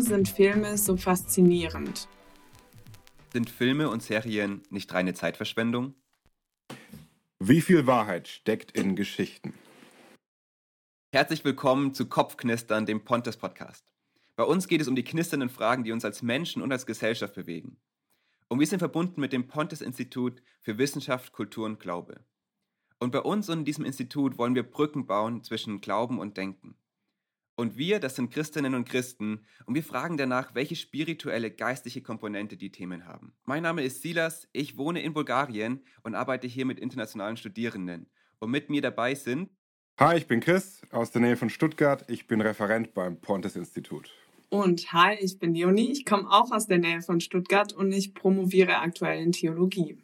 Warum sind Filme so faszinierend? Sind Filme und Serien nicht reine Zeitverschwendung? Wie viel Wahrheit steckt in Geschichten? Herzlich willkommen zu Kopfknistern, dem Pontes Podcast. Bei uns geht es um die knisternden Fragen, die uns als Menschen und als Gesellschaft bewegen. Und wir sind verbunden mit dem Pontes Institut für Wissenschaft, Kultur und Glaube. Und bei uns und in diesem Institut wollen wir Brücken bauen zwischen Glauben und Denken. Und wir, das sind Christinnen und Christen, und wir fragen danach, welche spirituelle, geistliche Komponente die Themen haben. Mein Name ist Silas, ich wohne in Bulgarien und arbeite hier mit internationalen Studierenden. Und mit mir dabei sind. Hi, ich bin Chris aus der Nähe von Stuttgart. Ich bin Referent beim Pontes Institut. Und hi, ich bin Leonie. Ich komme auch aus der Nähe von Stuttgart und ich promoviere aktuell in Theologie.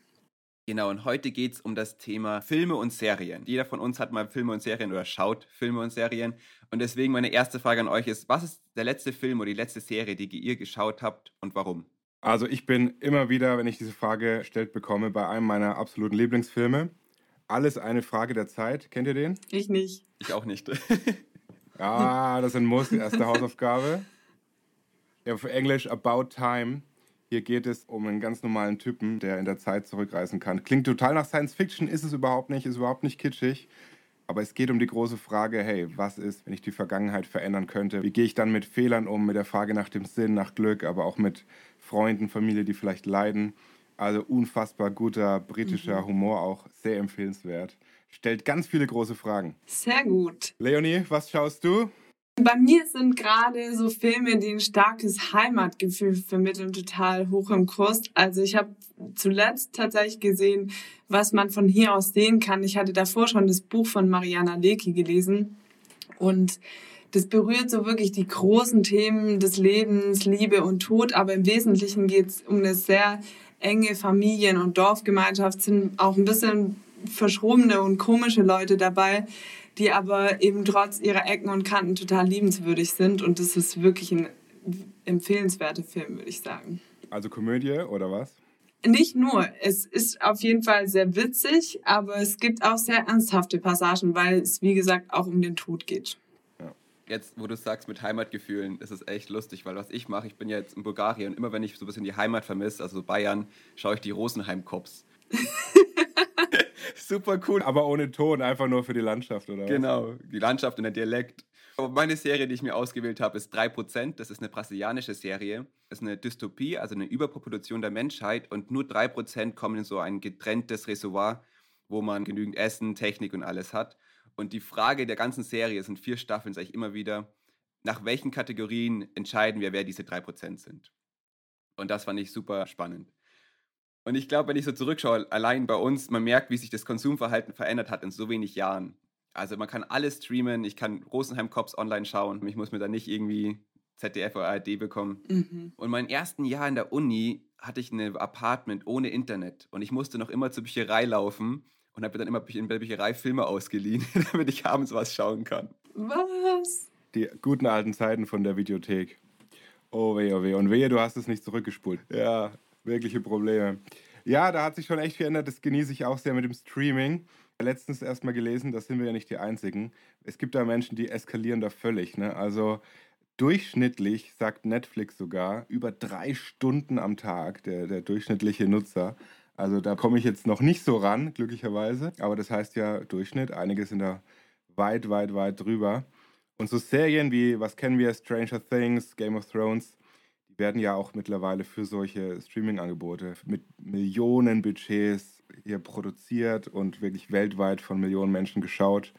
Genau, und heute geht es um das Thema Filme und Serien. Jeder von uns hat mal Filme und Serien oder schaut Filme und Serien. Und deswegen meine erste Frage an euch ist, was ist der letzte Film oder die letzte Serie, die ihr geschaut habt und warum? Also ich bin immer wieder, wenn ich diese Frage gestellt bekomme, bei einem meiner absoluten Lieblingsfilme. Alles eine Frage der Zeit. Kennt ihr den? Ich nicht. Ich auch nicht. ja, das ist ein Muss, die erste Hausaufgabe. Ja, auf Englisch About Time. Hier geht es um einen ganz normalen Typen, der in der Zeit zurückreisen kann. Klingt total nach Science Fiction, ist es überhaupt nicht, ist überhaupt nicht kitschig. Aber es geht um die große Frage, hey, was ist, wenn ich die Vergangenheit verändern könnte? Wie gehe ich dann mit Fehlern um, mit der Frage nach dem Sinn, nach Glück, aber auch mit Freunden, Familie, die vielleicht leiden? Also unfassbar guter britischer mhm. Humor, auch sehr empfehlenswert. Stellt ganz viele große Fragen. Sehr gut. Leonie, was schaust du? Bei mir sind gerade so Filme, die ein starkes Heimatgefühl vermitteln, total hoch im Kurs. Also ich habe zuletzt tatsächlich gesehen, was man von hier aus sehen kann. Ich hatte davor schon das Buch von Mariana Leki gelesen und das berührt so wirklich die großen Themen des Lebens, Liebe und Tod, aber im Wesentlichen geht es um eine sehr enge Familien- und Dorfgemeinschaft, sind auch ein bisschen verschrobene und komische Leute dabei, die aber eben trotz ihrer Ecken und Kanten total liebenswürdig sind. Und das ist wirklich ein empfehlenswerter Film, würde ich sagen. Also Komödie oder was? Nicht nur. Es ist auf jeden Fall sehr witzig, aber es gibt auch sehr ernsthafte Passagen, weil es, wie gesagt, auch um den Tod geht. Jetzt, wo du sagst mit Heimatgefühlen, ist es echt lustig, weil was ich mache, ich bin jetzt in Bulgarien und immer wenn ich so ein bisschen die Heimat vermisse, also Bayern, schaue ich die Rosenheim-Cops. Super cool. Aber ohne Ton, einfach nur für die Landschaft, oder? Genau, die Landschaft und der Dialekt. Meine Serie, die ich mir ausgewählt habe, ist 3%. Das ist eine brasilianische Serie. Das ist eine Dystopie, also eine Überpopulation der Menschheit. Und nur 3% kommen in so ein getrenntes Reservoir, wo man genügend Essen, Technik und alles hat. Und die Frage der ganzen Serie, es sind vier Staffeln, sage ich immer wieder, nach welchen Kategorien entscheiden wir, wer diese 3% sind. Und das fand ich super spannend. Und ich glaube, wenn ich so zurückschaue, allein bei uns, man merkt, wie sich das Konsumverhalten verändert hat in so wenig Jahren. Also man kann alles streamen, ich kann Rosenheim Cops online schauen, ich muss mir da nicht irgendwie ZDF oder ARD bekommen. Mhm. Und mein ersten Jahr in der Uni hatte ich ein Apartment ohne Internet und ich musste noch immer zur Bücherei laufen und habe mir dann immer in der Bücherei Filme ausgeliehen, damit ich abends was schauen kann. Was? Die guten alten Zeiten von der Videothek. Oh weh, oh weh. Und wehe, du hast es nicht zurückgespult. Ja, wirkliche Probleme. Ja, da hat sich schon echt geändert. Das genieße ich auch sehr mit dem Streaming. Letztens erst mal gelesen, da sind wir ja nicht die Einzigen. Es gibt da Menschen, die eskalieren da völlig. Ne? Also durchschnittlich, sagt Netflix sogar, über drei Stunden am Tag, der, der durchschnittliche Nutzer. Also da komme ich jetzt noch nicht so ran, glücklicherweise. Aber das heißt ja Durchschnitt. Einige sind da weit, weit, weit drüber. Und so Serien wie, was kennen wir, Stranger Things, Game of Thrones, werden ja auch mittlerweile für solche Streaming-Angebote mit Millionen Budgets hier produziert und wirklich weltweit von Millionen Menschen geschaut.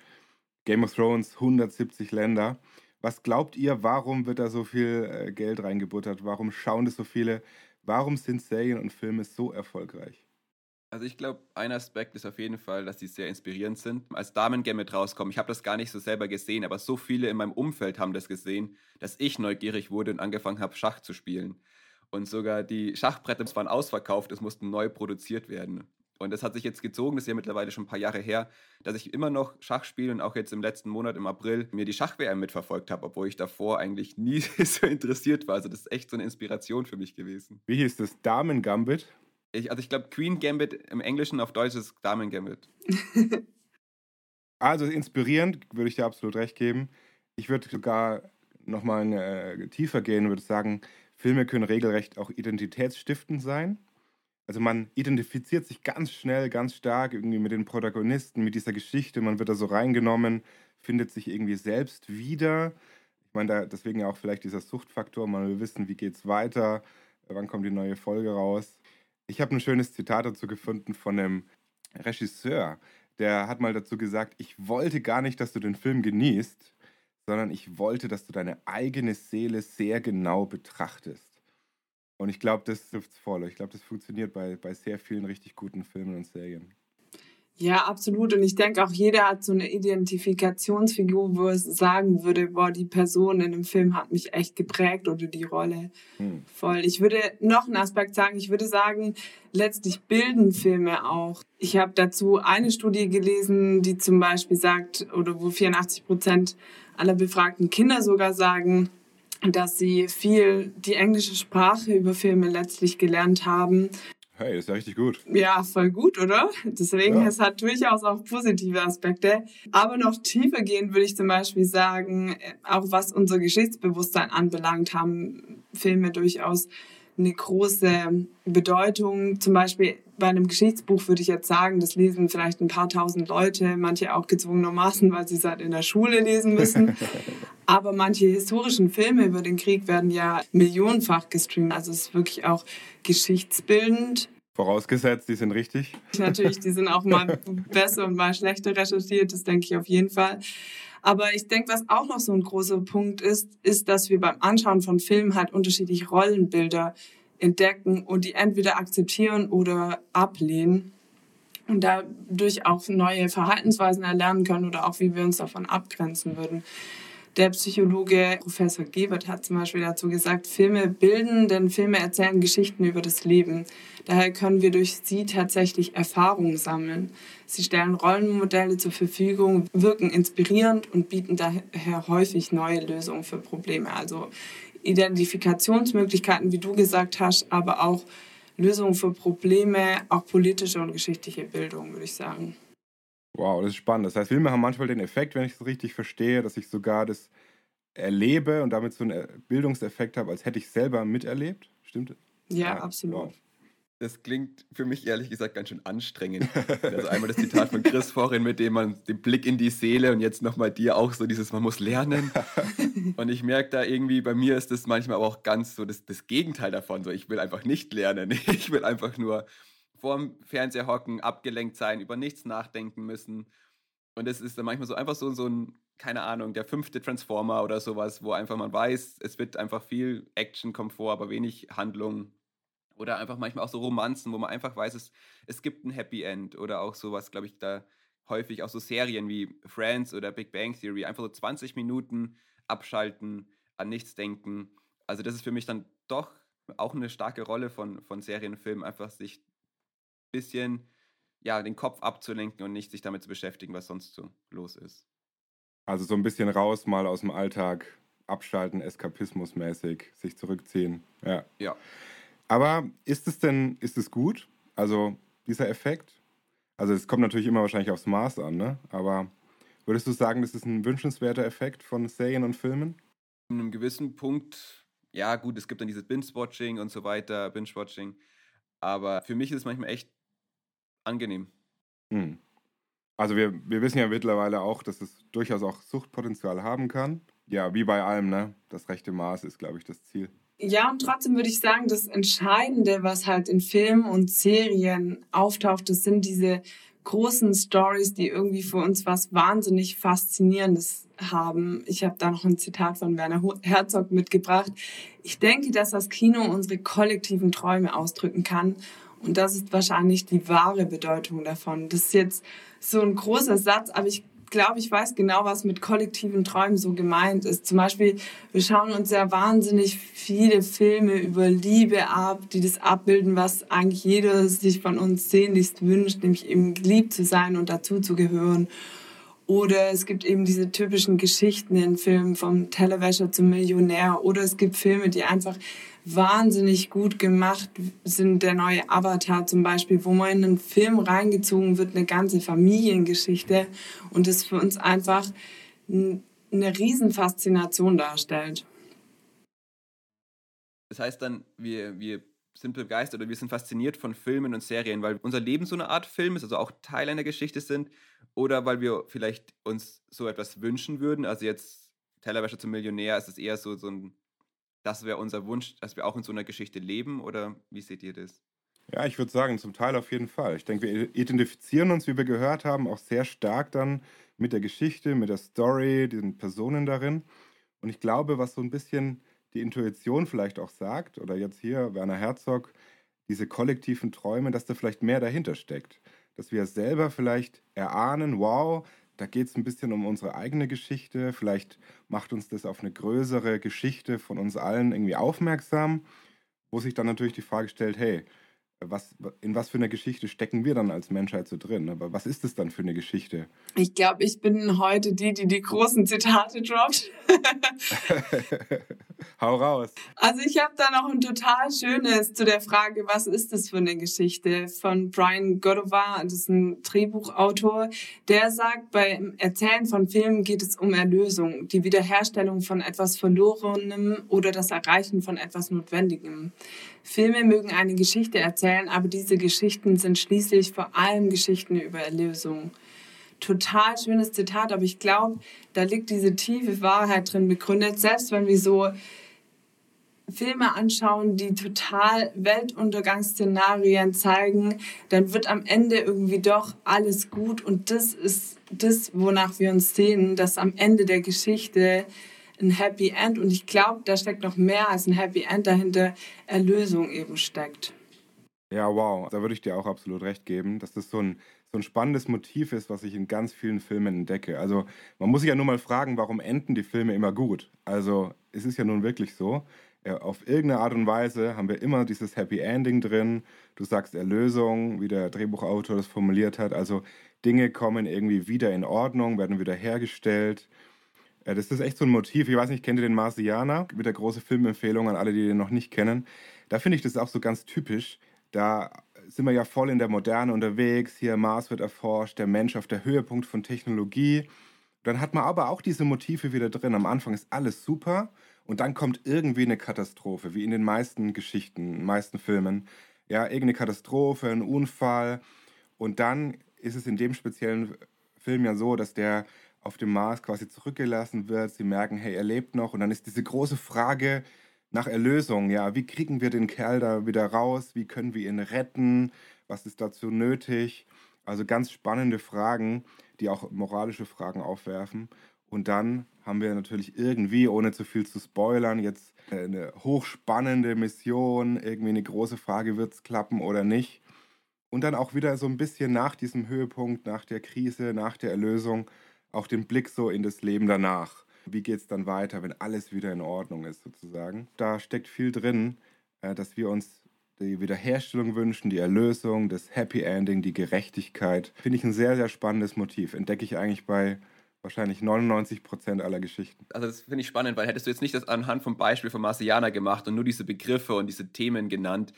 Game of Thrones, 170 Länder. Was glaubt ihr, warum wird da so viel äh, Geld reingebuttert? Warum schauen das so viele? Warum sind Serien und Filme so erfolgreich? Also ich glaube, ein Aspekt ist auf jeden Fall, dass die sehr inspirierend sind. Als Damen-Game mit rauskommen, ich habe das gar nicht so selber gesehen, aber so viele in meinem Umfeld haben das gesehen, dass ich neugierig wurde und angefangen habe, Schach zu spielen. Und sogar die Schachbretter waren ausverkauft, es mussten neu produziert werden. Und das hat sich jetzt gezogen, das ist ja mittlerweile schon ein paar Jahre her, dass ich immer noch Schach spiele und auch jetzt im letzten Monat, im April, mir die Schach-WM mitverfolgt habe, obwohl ich davor eigentlich nie so interessiert war. Also das ist echt so eine Inspiration für mich gewesen. Wie hieß das? Damen-Gambit? Ich, also ich glaube, Queen Gambit im Englischen, auf Deutsch ist Damen Gambit. also inspirierend, würde ich dir absolut recht geben. Ich würde sogar nochmal äh, tiefer gehen, würde ich sagen, Filme können regelrecht auch identitätsstiftend sein. Also man identifiziert sich ganz schnell, ganz stark irgendwie mit den Protagonisten, mit dieser Geschichte. Man wird da so reingenommen, findet sich irgendwie selbst wieder. Ich meine, da, deswegen auch vielleicht dieser Suchtfaktor. Man will wissen, wie geht es weiter, wann kommt die neue Folge raus. Ich habe ein schönes Zitat dazu gefunden von einem Regisseur, der hat mal dazu gesagt, ich wollte gar nicht, dass du den Film genießt, sondern ich wollte, dass du deine eigene Seele sehr genau betrachtest. Und ich glaube, das trifft voll. Ich glaube, das funktioniert bei, bei sehr vielen richtig guten Filmen und Serien. Ja, absolut. Und ich denke auch jeder hat so eine Identifikationsfigur, wo es sagen würde, boah, die Person in dem Film hat mich echt geprägt oder die Rolle hm. voll. Ich würde noch einen Aspekt sagen. Ich würde sagen, letztlich bilden Filme auch. Ich habe dazu eine Studie gelesen, die zum Beispiel sagt, oder wo 84 Prozent aller befragten Kinder sogar sagen, dass sie viel die englische Sprache über Filme letztlich gelernt haben Hey, ist ja richtig gut. Ja, voll gut, oder? Deswegen, ja. es hat durchaus auch positive Aspekte. Aber noch tiefer gehen würde ich zum Beispiel sagen, auch was unser Geschichtsbewusstsein anbelangt, haben Filme durchaus eine große Bedeutung. Zum Beispiel bei einem Geschichtsbuch würde ich jetzt sagen, das lesen vielleicht ein paar tausend Leute, manche auch gezwungenermaßen, weil sie es halt in der Schule lesen müssen. Aber manche historischen Filme über den Krieg werden ja millionenfach gestreamt. Also es ist wirklich auch geschichtsbildend. Vorausgesetzt, die sind richtig. Natürlich, die sind auch mal besser und mal schlechter recherchiert, das denke ich auf jeden Fall. Aber ich denke, was auch noch so ein großer Punkt ist, ist, dass wir beim Anschauen von Filmen halt unterschiedliche Rollenbilder entdecken und die entweder akzeptieren oder ablehnen und dadurch auch neue Verhaltensweisen erlernen können oder auch wie wir uns davon abgrenzen würden. Der Psychologe Professor Gebert hat zum Beispiel dazu gesagt, Filme bilden, denn Filme erzählen Geschichten über das Leben. Daher können wir durch sie tatsächlich Erfahrungen sammeln. Sie stellen Rollenmodelle zur Verfügung, wirken inspirierend und bieten daher häufig neue Lösungen für Probleme. Also Identifikationsmöglichkeiten, wie du gesagt hast, aber auch Lösungen für Probleme, auch politische und geschichtliche Bildung, würde ich sagen. Wow, das ist spannend. Das heißt, Filme haben manchmal den Effekt, wenn ich es richtig verstehe, dass ich sogar das erlebe und damit so einen Bildungseffekt habe, als hätte ich selber miterlebt. Stimmt? Ja, ja absolut. Wow. Das klingt für mich ehrlich gesagt ganz schön anstrengend. Also einmal das Zitat von Chris vorhin, mit dem man den Blick in die Seele und jetzt nochmal dir auch so dieses, man muss lernen. Und ich merke da irgendwie, bei mir ist das manchmal aber auch ganz so das, das Gegenteil davon. So, ich will einfach nicht lernen. Ich will einfach nur vorm Fernseher hocken, abgelenkt sein, über nichts nachdenken müssen. Und es ist dann manchmal so einfach so, so ein, keine Ahnung, der fünfte Transformer oder sowas, wo einfach man weiß, es wird einfach viel Action kommt vor, aber wenig Handlung oder einfach manchmal auch so Romanzen, wo man einfach weiß, es, es gibt ein Happy End oder auch sowas, glaube ich, da häufig auch so Serien wie Friends oder Big Bang Theory, einfach so 20 Minuten abschalten, an nichts denken. Also das ist für mich dann doch auch eine starke Rolle von, von Serienfilmen, einfach sich bisschen ja, den Kopf abzulenken und nicht sich damit zu beschäftigen, was sonst so los ist. Also so ein bisschen raus mal aus dem Alltag, abschalten, eskapismusmäßig, sich zurückziehen. Ja. Ja. Aber ist es denn, ist es gut? Also dieser Effekt? Also es kommt natürlich immer wahrscheinlich aufs Maß an, ne? Aber würdest du sagen, das ist ein wünschenswerter Effekt von Serien und Filmen? In einem gewissen Punkt, ja gut, es gibt dann dieses Binge-Watching und so weiter, Binge-Watching. Aber für mich ist es manchmal echt angenehm. Hm. Also wir, wir wissen ja mittlerweile auch, dass es durchaus auch Suchtpotenzial haben kann. Ja, wie bei allem, ne? Das rechte Maß ist, glaube ich, das Ziel. Ja, und trotzdem würde ich sagen, das Entscheidende, was halt in Filmen und Serien auftaucht, das sind diese großen Stories, die irgendwie für uns was wahnsinnig Faszinierendes haben. Ich habe da noch ein Zitat von Werner Herzog mitgebracht. Ich denke, dass das Kino unsere kollektiven Träume ausdrücken kann. Und das ist wahrscheinlich die wahre Bedeutung davon. Das ist jetzt so ein großer Satz, aber ich glaube, ich weiß genau, was mit kollektiven Träumen so gemeint ist. Zum Beispiel, wir schauen uns ja wahnsinnig viele Filme über Liebe ab, die das abbilden, was eigentlich jeder sich von uns sehnlichst wünscht, nämlich eben geliebt zu sein und dazu zu gehören. Oder es gibt eben diese typischen Geschichten in Filmen vom Tellerwäscher zum Millionär. Oder es gibt Filme, die einfach wahnsinnig gut gemacht sind. Der neue Avatar zum Beispiel, wo man in einen Film reingezogen wird, eine ganze Familiengeschichte. Und das für uns einfach eine Riesenfaszination darstellt. Das heißt dann, wir, wir sind begeistert oder wir sind fasziniert von Filmen und Serien, weil unser Leben so eine Art Film ist, also auch Teil einer Geschichte sind, oder weil wir vielleicht uns so etwas wünschen würden. Also jetzt Tellerwäscher zum Millionär, ist es eher so, so ein, das wäre unser Wunsch, dass wir auch in so einer Geschichte leben, oder wie seht ihr das? Ja, ich würde sagen, zum Teil auf jeden Fall. Ich denke, wir identifizieren uns, wie wir gehört haben, auch sehr stark dann mit der Geschichte, mit der Story, den Personen darin. Und ich glaube, was so ein bisschen die Intuition vielleicht auch sagt, oder jetzt hier Werner Herzog, diese kollektiven Träume, dass da vielleicht mehr dahinter steckt. Dass wir selber vielleicht erahnen, wow, da geht es ein bisschen um unsere eigene Geschichte, vielleicht macht uns das auf eine größere Geschichte von uns allen irgendwie aufmerksam, wo sich dann natürlich die Frage stellt, hey, was, in was für eine Geschichte stecken wir dann als Menschheit so drin? Aber was ist es dann für eine Geschichte? Ich glaube, ich bin heute die, die die großen Zitate droppt. Hau raus. Also ich habe da noch ein total schönes zu der Frage, was ist das für eine Geschichte von Brian Godovar, das ist ein Drehbuchautor, der sagt, beim Erzählen von Filmen geht es um Erlösung, die Wiederherstellung von etwas Verlorenem oder das Erreichen von etwas Notwendigem. Filme mögen eine Geschichte erzählen, aber diese Geschichten sind schließlich vor allem Geschichten über Erlösung. Total schönes Zitat, aber ich glaube, da liegt diese tiefe Wahrheit drin begründet. Selbst wenn wir so Filme anschauen, die total Weltuntergangsszenarien zeigen, dann wird am Ende irgendwie doch alles gut und das ist das, wonach wir uns sehen, dass am Ende der Geschichte ein Happy End. Und ich glaube, da steckt noch mehr als ein Happy End dahinter, Erlösung eben steckt. Ja, wow, da würde ich dir auch absolut recht geben, dass das so ein, so ein spannendes Motiv ist, was ich in ganz vielen Filmen entdecke. Also man muss sich ja nur mal fragen, warum enden die Filme immer gut? Also es ist ja nun wirklich so, ja, auf irgendeine Art und Weise haben wir immer dieses Happy Ending drin. Du sagst Erlösung, wie der Drehbuchautor das formuliert hat. Also Dinge kommen irgendwie wieder in Ordnung, werden wieder hergestellt. Ja, das ist echt so ein Motiv. Ich weiß nicht, kennt ihr den Marsianer? Mit der große Filmempfehlung an alle, die den noch nicht kennen. Da finde ich das auch so ganz typisch. Da sind wir ja voll in der Moderne unterwegs. Hier Mars wird erforscht, der Mensch auf der Höhepunkt von Technologie. Dann hat man aber auch diese Motive wieder drin. Am Anfang ist alles super und dann kommt irgendwie eine Katastrophe, wie in den meisten Geschichten, in den meisten Filmen. Ja, irgendeine Katastrophe, ein Unfall. Und dann ist es in dem speziellen Film ja so, dass der auf dem Mars quasi zurückgelassen wird. Sie merken, hey, er lebt noch. Und dann ist diese große Frage nach Erlösung. Ja, wie kriegen wir den Kerl da wieder raus? Wie können wir ihn retten? Was ist dazu nötig? Also ganz spannende Fragen, die auch moralische Fragen aufwerfen. Und dann haben wir natürlich irgendwie, ohne zu viel zu spoilern, jetzt eine hochspannende Mission, irgendwie eine große Frage, wird es klappen oder nicht. Und dann auch wieder so ein bisschen nach diesem Höhepunkt, nach der Krise, nach der Erlösung, auch den Blick so in das Leben danach. Wie geht es dann weiter, wenn alles wieder in Ordnung ist, sozusagen? Da steckt viel drin, äh, dass wir uns die Wiederherstellung wünschen, die Erlösung, das Happy Ending, die Gerechtigkeit. Finde ich ein sehr, sehr spannendes Motiv. Entdecke ich eigentlich bei wahrscheinlich 99 Prozent aller Geschichten. Also das finde ich spannend, weil hättest du jetzt nicht das anhand vom Beispiel von Marciana gemacht und nur diese Begriffe und diese Themen genannt,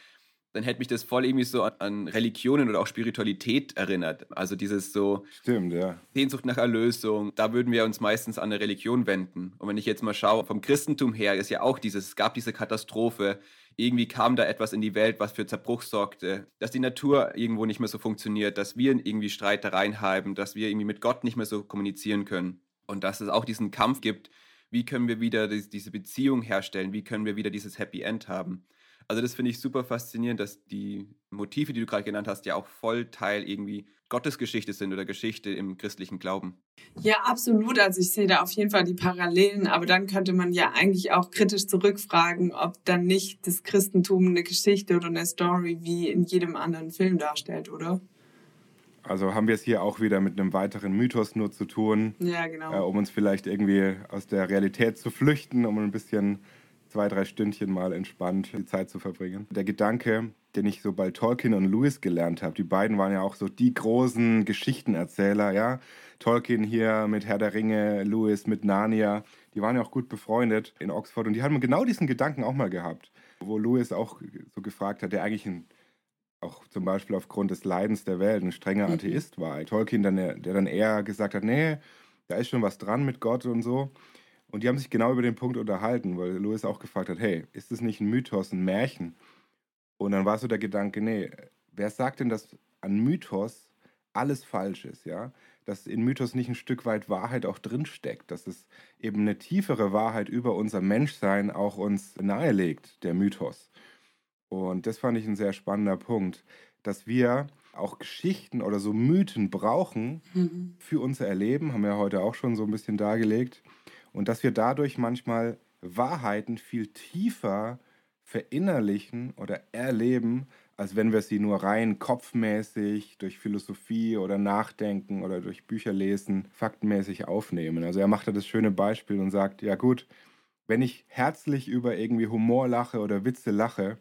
dann hätte mich das voll irgendwie so an, Religionen oder auch Spiritualität erinnert. Also dieses so Stimmt, ja. Sehnsucht nach Erlösung, da würden wir uns meistens an eine Religion wenden. Und wenn ich jetzt mal schaue, vom Christentum her ist ja auch dieses, es gab diese Katastrophe, irgendwie kam da etwas in die Welt, was für Zerbruch sorgte, dass die Natur irgendwo nicht mehr so funktioniert, dass wir irgendwie Streitereien haben, dass wir irgendwie mit Gott nicht mehr so kommunizieren können. Und dass es auch diesen Kampf gibt, wie können wir wieder diese Beziehung herstellen, wie können wir wieder dieses Happy End haben. Also das finde ich super faszinierend, dass die Motive, die du gerade genannt hast, ja auch voll Teil irgendwie Gottesgeschichte sind oder Geschichte im christlichen Glauben. Ja, absolut. Also ich sehe da auf jeden Fall die Parallelen, aber dann könnte man ja eigentlich auch kritisch zurückfragen, ob dann nicht das Christentum eine Geschichte oder eine Story wie in jedem anderen Film darstellt, oder? Also haben wir es hier auch wieder mit einem weiteren Mythos nur zu tun, ja, genau. Äh, um uns vielleicht irgendwie aus der Realität zu flüchten, um ein bisschen zwei, drei Stündchen mal entspannt die Zeit zu verbringen. Der Gedanke, den ich so bei Tolkien und Lewis gelernt habe, die beiden waren ja auch so die großen Geschichtenerzähler, ja. Tolkien hier mit Herr der Ringe, Lewis mit Narnia, die waren ja auch gut befreundet in Oxford und die haben genau diesen Gedanken auch mal gehabt, wo Lewis auch so gefragt hat, der eigentlich ein auch zum Beispiel aufgrund des Leidens der Welt ein strenger mhm. Atheist war. Tolkien, dann, der dann eher gesagt hat, nee, da ist schon was dran mit Gott und so. Und die haben sich genau über den Punkt unterhalten, weil Louis auch gefragt hat, hey, ist das nicht ein Mythos, ein Märchen? Und dann war so der Gedanke, nee, wer sagt denn, dass an Mythos alles falsch ist, ja? Dass in Mythos nicht ein Stück weit Wahrheit auch drinsteckt, dass es eben eine tiefere Wahrheit über unser Menschsein auch uns nahelegt, der Mythos. Und das fand ich ein sehr spannender Punkt, dass wir auch Geschichten oder so Mythen brauchen mhm. für unser Erleben, haben wir heute auch schon so ein bisschen dargelegt. Und dass wir dadurch manchmal Wahrheiten viel tiefer verinnerlichen oder erleben, als wenn wir sie nur rein kopfmäßig durch Philosophie oder Nachdenken oder durch Bücher lesen, faktenmäßig aufnehmen. Also er macht da das schöne Beispiel und sagt, ja gut, wenn ich herzlich über irgendwie Humor lache oder Witze lache,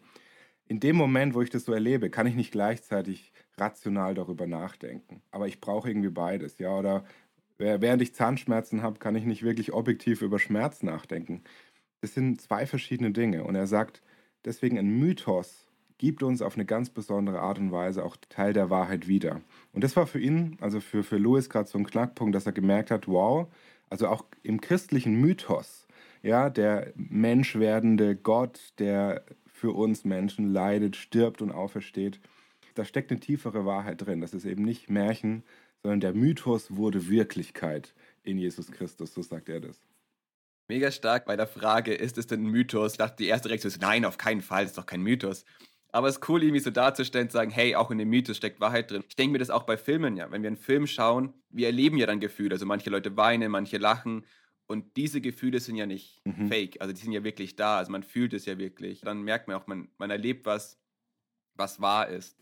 in dem Moment, wo ich das so erlebe, kann ich nicht gleichzeitig rational darüber nachdenken. Aber ich brauche irgendwie beides, ja. Oder während ich Zahnschmerzen habe, kann ich nicht wirklich objektiv über Schmerz nachdenken. Das sind zwei verschiedene Dinge. Und er sagt, deswegen ein Mythos gibt uns auf eine ganz besondere Art und Weise auch Teil der Wahrheit wieder. Und das war für ihn, also für, für Louis gerade so ein Knackpunkt, dass er gemerkt hat, wow, also auch im christlichen Mythos, ja, der menschwerdende Gott, der für uns Menschen leidet, stirbt und aufersteht, da steckt eine tiefere Wahrheit drin. Das ist eben nicht Märchen, sondern der Mythos wurde Wirklichkeit in Jesus Christus, so sagt er das. Mega stark bei der Frage, ist es denn ein Mythos? Ich dachte, die erste Reaktion ist, nein, auf keinen Fall, das ist doch kein Mythos. Aber es ist cool, irgendwie so darzustellen, zu sagen, hey, auch in dem Mythos steckt Wahrheit drin. Ich denke mir das auch bei Filmen, ja. Wenn wir einen Film schauen, wir erleben ja dann Gefühle. Also manche Leute weinen, manche lachen. Und diese Gefühle sind ja nicht mhm. fake. Also die sind ja wirklich da. Also man fühlt es ja wirklich. Dann merkt man auch, man, man erlebt was, was wahr ist.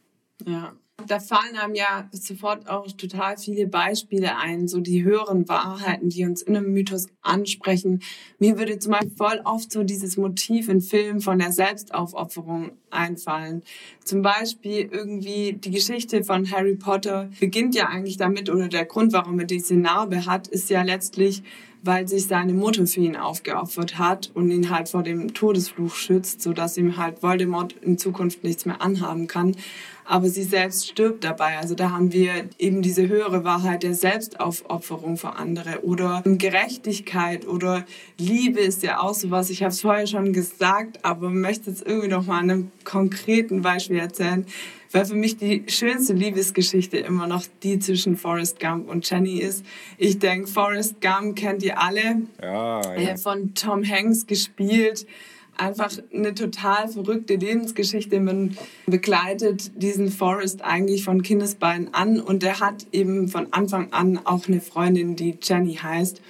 Ja. Da fallen einem ja sofort auch total viele Beispiele ein, so die höheren Wahrheiten, die uns in einem Mythos ansprechen. Mir würde zum Beispiel voll oft so dieses Motiv in Filmen von der Selbstaufopferung einfallen. Zum Beispiel irgendwie die Geschichte von Harry Potter beginnt ja eigentlich damit, oder der Grund, warum er diese Narbe hat, ist ja letztlich, weil sich seine Mutter für ihn aufgeopfert hat und ihn halt vor dem Todesfluch schützt, sodass ihm halt Voldemort in Zukunft nichts mehr anhaben kann aber sie selbst stirbt dabei. Also da haben wir eben diese höhere Wahrheit der Selbstaufopferung für andere oder Gerechtigkeit oder Liebe ist ja auch sowas. Ich habe es vorher schon gesagt, aber möchte jetzt irgendwie noch mal an einem konkreten Beispiel erzählen weil für mich die schönste Liebesgeschichte immer noch die zwischen Forrest Gump und Jenny ist. Ich denke, Forrest Gump kennt ihr alle, ja, ja. Äh, von Tom Hanks gespielt einfach eine total verrückte Lebensgeschichte. Man begleitet diesen Forrest eigentlich von Kindesbeinen an und er hat eben von Anfang an auch eine Freundin, die Jenny heißt.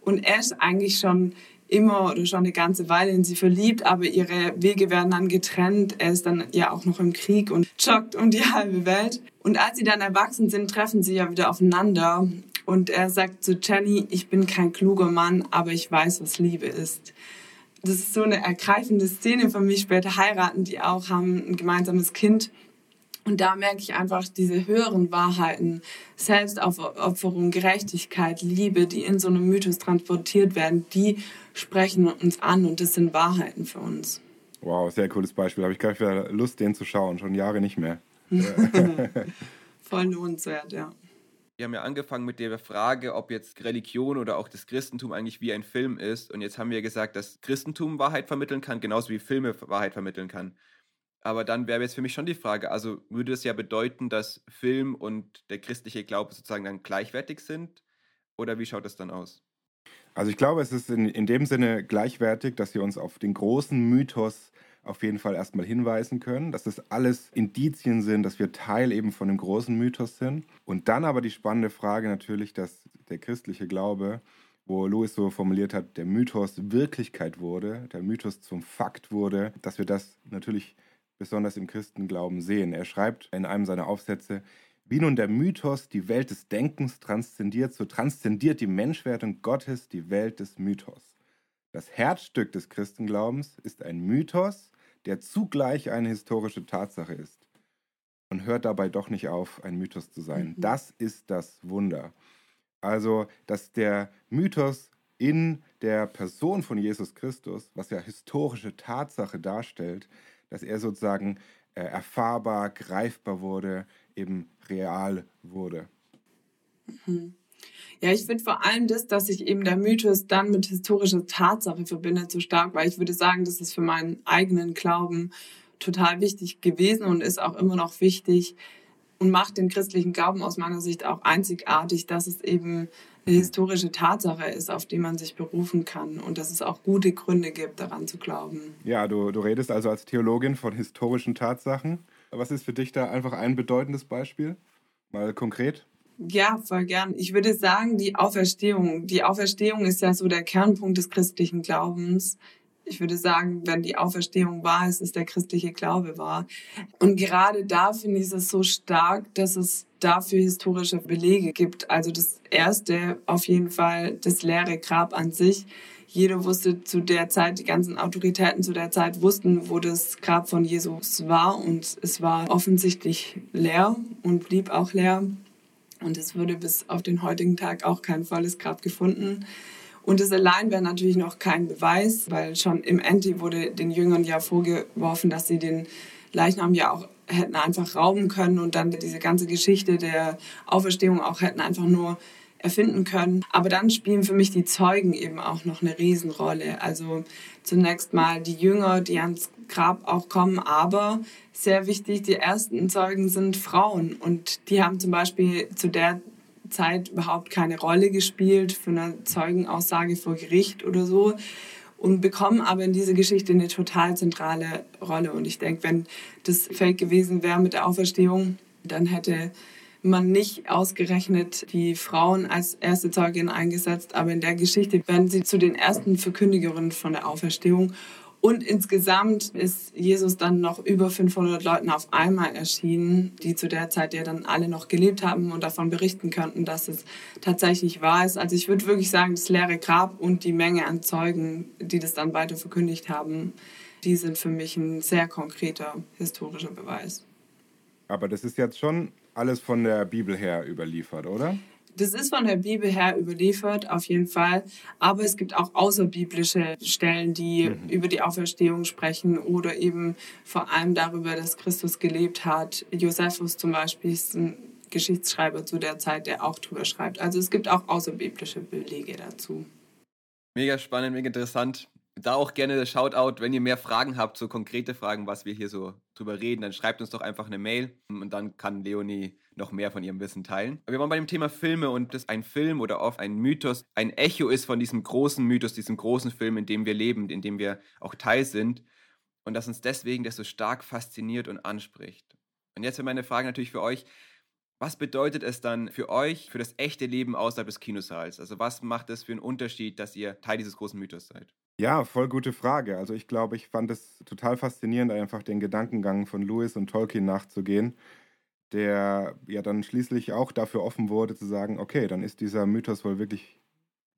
Und er ist eigentlich schon immer oder schon eine ganze Weile in sie verliebt, aber ihre Wege werden dann getrennt. Er ist dann ja auch noch im Krieg und joggt um die halbe Welt. Und als sie dann erwachsen sind, treffen sie ja wieder aufeinander. Und er sagt zu Jenny, ich bin kein kluger Mann, aber ich weiß, was Liebe ist das ist so eine ergreifende Szene für mich. Später heiraten die auch, haben ein gemeinsames Kind. Und da merke ich einfach diese höheren Wahrheiten, Selbstaufopferung, Gerechtigkeit, Liebe, die in so einem Mythos transportiert werden, die sprechen uns an und das sind Wahrheiten für uns. Wow, sehr cooles Beispiel. Habe ich gleich wieder Lust, den zu schauen. Schon Jahre nicht mehr. Voll lohnenswert, ja. Wir haben ja angefangen mit der Frage, ob jetzt Religion oder auch das Christentum eigentlich wie ein Film ist. Und jetzt haben wir gesagt, dass Christentum Wahrheit vermitteln kann, genauso wie Filme Wahrheit vermitteln kann. Aber dann wäre jetzt für mich schon die Frage, also würde das ja bedeuten, dass Film und der christliche Glaube sozusagen dann gleichwertig sind? Oder wie schaut das dann aus? Also ich glaube, es ist in, in dem Sinne gleichwertig, dass wir uns auf den großen Mythos auf jeden Fall erstmal hinweisen können, dass das alles Indizien sind, dass wir Teil eben von dem großen Mythos sind. Und dann aber die spannende Frage natürlich, dass der christliche Glaube, wo Louis so formuliert hat, der Mythos Wirklichkeit wurde, der Mythos zum Fakt wurde, dass wir das natürlich besonders im Christenglauben sehen. Er schreibt in einem seiner Aufsätze, wie nun der Mythos die Welt des Denkens transzendiert, so transzendiert die Menschwerdung Gottes die Welt des Mythos. Das Herzstück des Christenglaubens ist ein Mythos, der zugleich eine historische Tatsache ist und hört dabei doch nicht auf, ein Mythos zu sein. Mhm. Das ist das Wunder. Also, dass der Mythos in der Person von Jesus Christus, was ja historische Tatsache darstellt, dass er sozusagen äh, erfahrbar, greifbar wurde, eben real wurde. Mhm. Ja, ich finde vor allem das, dass sich eben der Mythos dann mit historischer Tatsache verbindet, so stark, weil ich würde sagen, das ist für meinen eigenen Glauben total wichtig gewesen und ist auch immer noch wichtig und macht den christlichen Glauben aus meiner Sicht auch einzigartig, dass es eben eine historische Tatsache ist, auf die man sich berufen kann und dass es auch gute Gründe gibt, daran zu glauben. Ja, du, du redest also als Theologin von historischen Tatsachen. Was ist für dich da einfach ein bedeutendes Beispiel? Mal konkret? Ja, voll gern. Ich würde sagen, die Auferstehung. Die Auferstehung ist ja so der Kernpunkt des christlichen Glaubens. Ich würde sagen, wenn die Auferstehung wahr ist, ist der christliche Glaube wahr. Und gerade da finde ich es so stark, dass es dafür historische Belege gibt. Also das erste auf jeden Fall das leere Grab an sich. Jeder wusste zu der Zeit, die ganzen Autoritäten zu der Zeit wussten, wo das Grab von Jesus war und es war offensichtlich leer und blieb auch leer. Und es wurde bis auf den heutigen Tag auch kein volles Grab gefunden. Und das allein wäre natürlich noch kein Beweis, weil schon im Enti wurde den Jüngern ja vorgeworfen, dass sie den Leichnam ja auch hätten einfach rauben können und dann diese ganze Geschichte der Auferstehung auch hätten einfach nur erfinden können. Aber dann spielen für mich die Zeugen eben auch noch eine Riesenrolle. Also zunächst mal die Jünger, die ans Grab auch kommen, aber sehr wichtig, die ersten Zeugen sind Frauen und die haben zum Beispiel zu der Zeit überhaupt keine Rolle gespielt für eine Zeugenaussage vor Gericht oder so und bekommen aber in dieser Geschichte eine total zentrale Rolle. Und ich denke, wenn das fake gewesen wäre mit der Auferstehung, dann hätte man nicht ausgerechnet die Frauen als erste Zeugin eingesetzt, aber in der Geschichte werden sie zu den ersten Verkündigerinnen von der Auferstehung. Und insgesamt ist Jesus dann noch über 500 Leuten auf einmal erschienen, die zu der Zeit ja dann alle noch gelebt haben und davon berichten könnten, dass es tatsächlich wahr ist. Also ich würde wirklich sagen, das leere Grab und die Menge an Zeugen, die das dann weiter verkündigt haben, die sind für mich ein sehr konkreter historischer Beweis. Aber das ist jetzt schon alles von der Bibel her überliefert, oder? Das ist von der Bibel her überliefert, auf jeden Fall. Aber es gibt auch außerbiblische Stellen, die mhm. über die Auferstehung sprechen oder eben vor allem darüber, dass Christus gelebt hat. Josephus zum Beispiel ist ein Geschichtsschreiber zu der Zeit, der auch drüber schreibt. Also es gibt auch außerbiblische Belege dazu. Mega spannend, mega interessant. Da auch gerne der Shoutout, wenn ihr mehr Fragen habt, so konkrete Fragen, was wir hier so drüber reden, dann schreibt uns doch einfach eine Mail und dann kann Leonie noch mehr von ihrem Wissen teilen. Wir waren bei dem Thema Filme und dass ein Film oder oft ein Mythos ein Echo ist von diesem großen Mythos, diesem großen Film, in dem wir leben, in dem wir auch Teil sind und das uns deswegen das so stark fasziniert und anspricht. Und jetzt wäre meine Frage natürlich für euch, was bedeutet es dann für euch, für das echte Leben außerhalb des Kinosaals? Also was macht es für einen Unterschied, dass ihr Teil dieses großen Mythos seid? Ja, voll gute Frage. Also ich glaube, ich fand es total faszinierend, einfach den Gedankengang von Lewis und Tolkien nachzugehen der ja dann schließlich auch dafür offen wurde zu sagen, okay, dann ist dieser Mythos wohl wirklich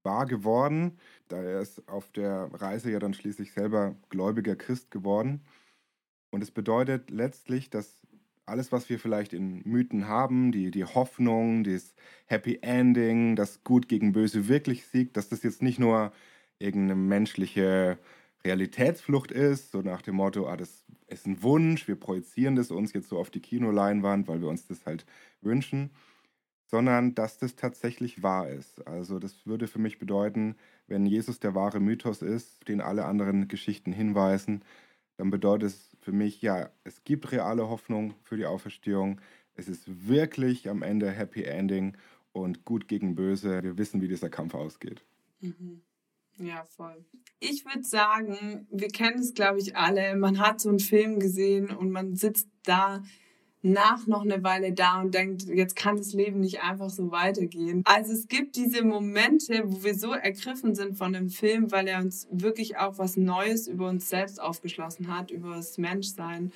wahr geworden. Da er ist auf der Reise ja dann schließlich selber gläubiger Christ geworden. Und es bedeutet letztlich, dass alles, was wir vielleicht in Mythen haben, die, die Hoffnung, das Happy Ending, das Gut gegen Böse wirklich siegt, dass das jetzt nicht nur irgendeine menschliche Realitätsflucht ist, so nach dem Motto, ah, das ist ein Wunsch, wir projizieren das uns jetzt so auf die Kinoleinwand, weil wir uns das halt wünschen, sondern dass das tatsächlich wahr ist. Also das würde für mich bedeuten, wenn Jesus der wahre Mythos ist, den alle anderen Geschichten hinweisen, dann bedeutet es für mich, ja, es gibt reale Hoffnung für die Auferstehung. Es ist wirklich am Ende Happy Ending und gut gegen böse. Wir wissen, wie dieser Kampf ausgeht. Mhm. Ja, voll. Ich würde sagen, wir kennen es, glaube ich, alle. Man hat so einen Film gesehen und man sitzt da nach noch eine Weile da und denkt, jetzt kann das Leben nicht einfach so weitergehen. Also es gibt diese Momente, wo wir so ergriffen sind von dem Film, weil er uns wirklich auch was Neues über uns selbst aufgeschlossen hat, über das Menschsein.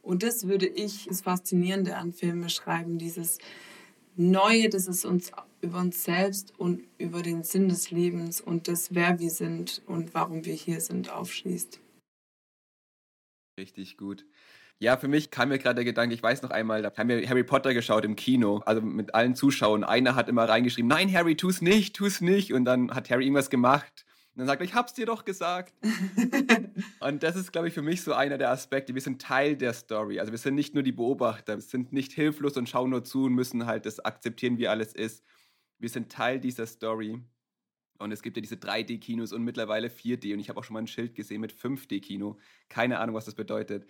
Und das würde ich das Faszinierende an Filmen schreiben, dieses Neue, das es uns über uns selbst und über den Sinn des Lebens und das, wer wir sind und warum wir hier sind, aufschließt. Richtig gut. Ja, für mich kam mir gerade der Gedanke, ich weiß noch einmal, da haben wir Harry Potter geschaut im Kino, also mit allen Zuschauern. Einer hat immer reingeschrieben, nein, Harry, tu's nicht, tu's nicht. Und dann hat Harry irgendwas gemacht und dann sagt er, ich hab's dir doch gesagt. und das ist, glaube ich, für mich so einer der Aspekte. Wir sind Teil der Story. Also wir sind nicht nur die Beobachter, wir sind nicht hilflos und schauen nur zu und müssen halt das akzeptieren, wie alles ist. Wir sind Teil dieser Story. Und es gibt ja diese 3D-Kinos und mittlerweile 4D. Und ich habe auch schon mal ein Schild gesehen mit 5D-Kino. Keine Ahnung, was das bedeutet.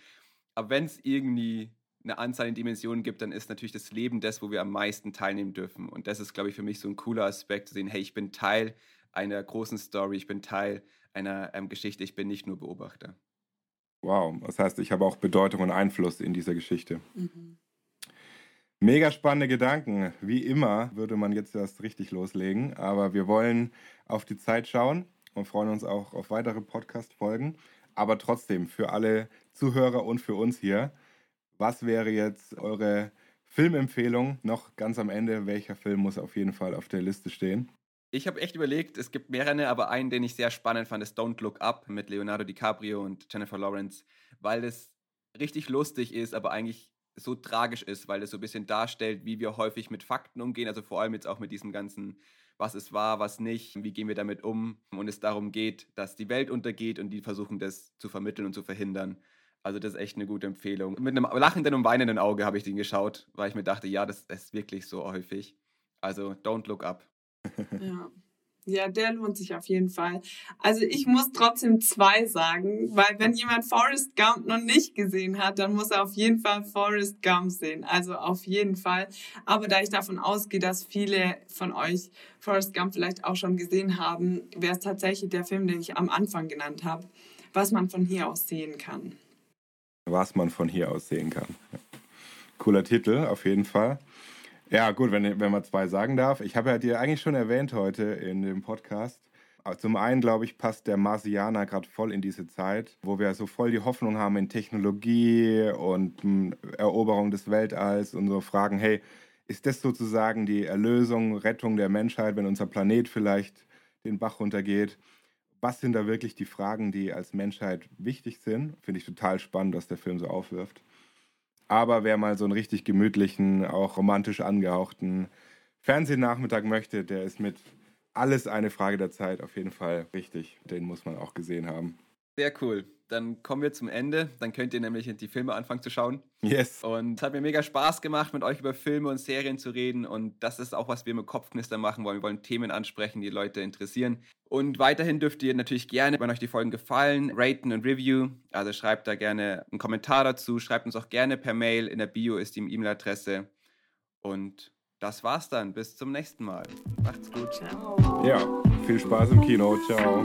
Aber wenn es irgendwie eine Anzahl in Dimensionen gibt, dann ist natürlich das Leben das, wo wir am meisten teilnehmen dürfen. Und das ist, glaube ich, für mich so ein cooler Aspekt, zu sehen, hey, ich bin Teil einer großen Story, ich bin Teil einer ähm, Geschichte, ich bin nicht nur Beobachter. Wow, das heißt, ich habe auch Bedeutung und Einfluss in dieser Geschichte. Mhm. Mega spannende Gedanken. Wie immer würde man jetzt erst richtig loslegen, aber wir wollen auf die Zeit schauen und freuen uns auch auf weitere Podcast-Folgen. Aber trotzdem, für alle Zuhörer und für uns hier, was wäre jetzt eure Filmempfehlung noch ganz am Ende? Welcher Film muss auf jeden Fall auf der Liste stehen? Ich habe echt überlegt, es gibt mehrere, aber einen, den ich sehr spannend fand, ist Don't Look Up mit Leonardo DiCaprio und Jennifer Lawrence, weil es richtig lustig ist, aber eigentlich so tragisch ist, weil es so ein bisschen darstellt, wie wir häufig mit Fakten umgehen, also vor allem jetzt auch mit diesem ganzen, was ist wahr, was nicht, wie gehen wir damit um und es darum geht, dass die Welt untergeht und die versuchen das zu vermitteln und zu verhindern. Also das ist echt eine gute Empfehlung. Mit einem lachenden und weinenden Auge habe ich den geschaut, weil ich mir dachte, ja, das ist wirklich so häufig. Also don't look up. Ja. Ja, der lohnt sich auf jeden Fall. Also ich muss trotzdem zwei sagen, weil wenn jemand Forrest Gump noch nicht gesehen hat, dann muss er auf jeden Fall Forrest Gump sehen. Also auf jeden Fall. Aber da ich davon ausgehe, dass viele von euch Forrest Gump vielleicht auch schon gesehen haben, wäre es tatsächlich der Film, den ich am Anfang genannt habe, was man von hier aus sehen kann. Was man von hier aus sehen kann. Cooler Titel, auf jeden Fall. Ja, gut, wenn, wenn man zwei sagen darf. Ich habe ja dir eigentlich schon erwähnt heute in dem Podcast. Zum einen, glaube ich, passt der Marsianer gerade voll in diese Zeit, wo wir so voll die Hoffnung haben in Technologie und hm, Eroberung des Weltalls und so fragen, hey, ist das sozusagen die Erlösung, Rettung der Menschheit, wenn unser Planet vielleicht den Bach runtergeht? Was sind da wirklich die Fragen, die als Menschheit wichtig sind? Finde ich total spannend, dass der Film so aufwirft. Aber wer mal so einen richtig gemütlichen, auch romantisch angehauchten Fernsehnachmittag möchte, der ist mit alles eine Frage der Zeit auf jeden Fall richtig. Den muss man auch gesehen haben. Sehr cool. Dann kommen wir zum Ende. Dann könnt ihr nämlich die Filme anfangen zu schauen. Yes. Und es hat mir mega Spaß gemacht, mit euch über Filme und Serien zu reden. Und das ist auch, was wir mit Kopfknister machen wollen. Wir wollen Themen ansprechen, die Leute interessieren. Und weiterhin dürft ihr natürlich gerne, wenn euch die Folgen gefallen, raten und review. Also schreibt da gerne einen Kommentar dazu. Schreibt uns auch gerne per Mail. In der Bio ist die E-Mail-Adresse. Und das war's dann. Bis zum nächsten Mal. Macht's gut. Ciao. Ja, viel Spaß im Kino. Ciao.